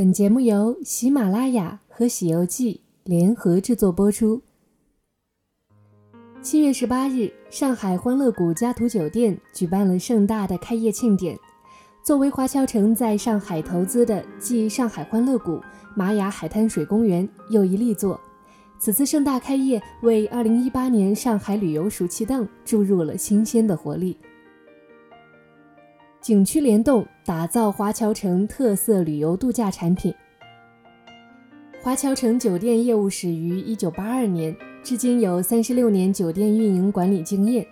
本节目由喜马拉雅和《喜游记》联合制作播出。七月十八日，上海欢乐谷嘉图酒店举办了盛大的开业庆典。作为华侨城在上海投资的继上海欢乐谷、玛雅海滩水公园又一力作，此次盛大开业为二零一八年上海旅游暑期档注入了新鲜的活力。景区联动，打造华侨城特色旅游度假产品。华侨城酒店业务始于一九八二年，至今有三十六年酒店运营管理经验。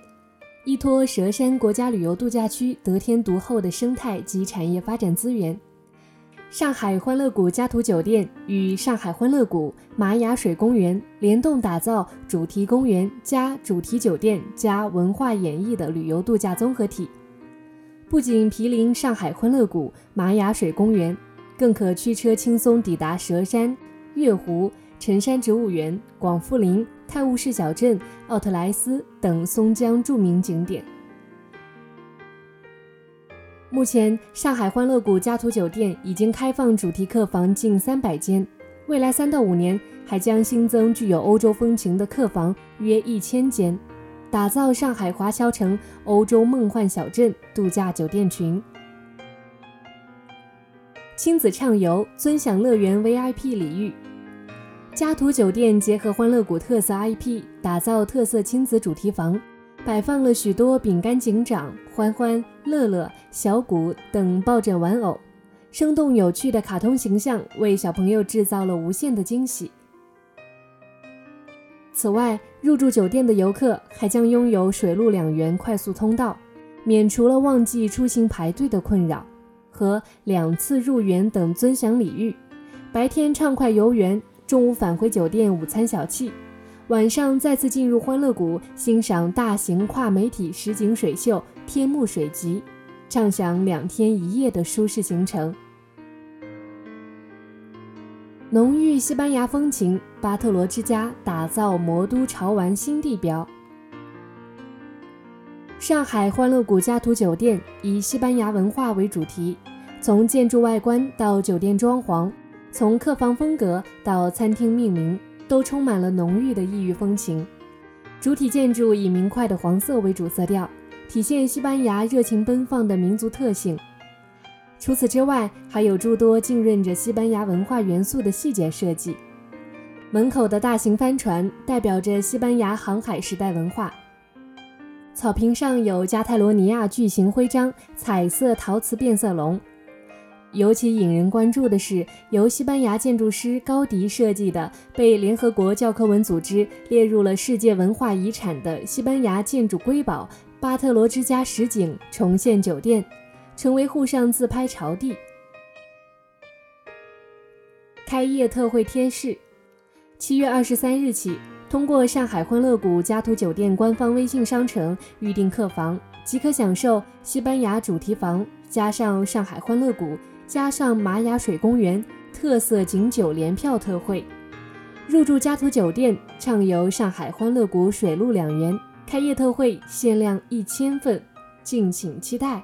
依托佘山国家旅游度假区得天独厚的生态及产业发展资源，上海欢乐谷嘉图酒店与上海欢乐谷、玛雅水公园联动打造主题公园加主题酒店加文化演绎的旅游度假综合体。不仅毗邻上海欢乐谷、玛雅水公园，更可驱车轻松抵达佘山、月湖、辰山植物园、广富林、泰晤士小镇、奥特莱斯等松江著名景点。目前，上海欢乐谷家图酒店已经开放主题客房近三百间，未来三到五年还将新增具有欧洲风情的客房约一千间。打造上海华侨城欧洲梦幻小镇度假酒店群，亲子畅游尊享乐园 VIP 礼遇。嘉图酒店结合欢乐谷特色 IP，打造特色亲子主题房，摆放了许多饼干警长、欢欢、乐乐、小谷等抱枕玩偶，生动有趣的卡通形象为小朋友制造了无限的惊喜。此外，入住酒店的游客还将拥有水陆两元快速通道，免除了旺季出行排队的困扰，和两次入园等尊享礼遇。白天畅快游园，中午返回酒店午餐小憩，晚上再次进入欢乐谷欣赏大型跨媒体实景水秀《天幕水集》，畅享两天一夜的舒适行程。浓郁西班牙风情，巴特罗之家打造魔都潮玩新地标。上海欢乐谷家图酒店以西班牙文化为主题，从建筑外观到酒店装潢，从客房风格到餐厅命名，都充满了浓郁的异域风情。主体建筑以明快的黄色为主色调，体现西班牙热情奔放的民族特性。除此之外，还有诸多浸润着西班牙文化元素的细节设计。门口的大型帆船代表着西班牙航海时代文化。草坪上有加泰罗尼亚巨型徽章、彩色陶瓷变色龙。尤其引人关注的是，由西班牙建筑师高迪设计的、被联合国教科文组织列入了世界文化遗产的西班牙建筑瑰宝——巴特罗之家实景重现酒店。成为沪上自拍潮地。开业特惠贴士：七月二十三日起，通过上海欢乐谷家图酒店官方微信商城预订客房，即可享受西班牙主题房加上上海欢乐谷加上玛雅水公园特色景酒联票特惠。入住家图酒店，畅游上海欢乐谷水陆两园，开业特惠限量一千份，敬请期待。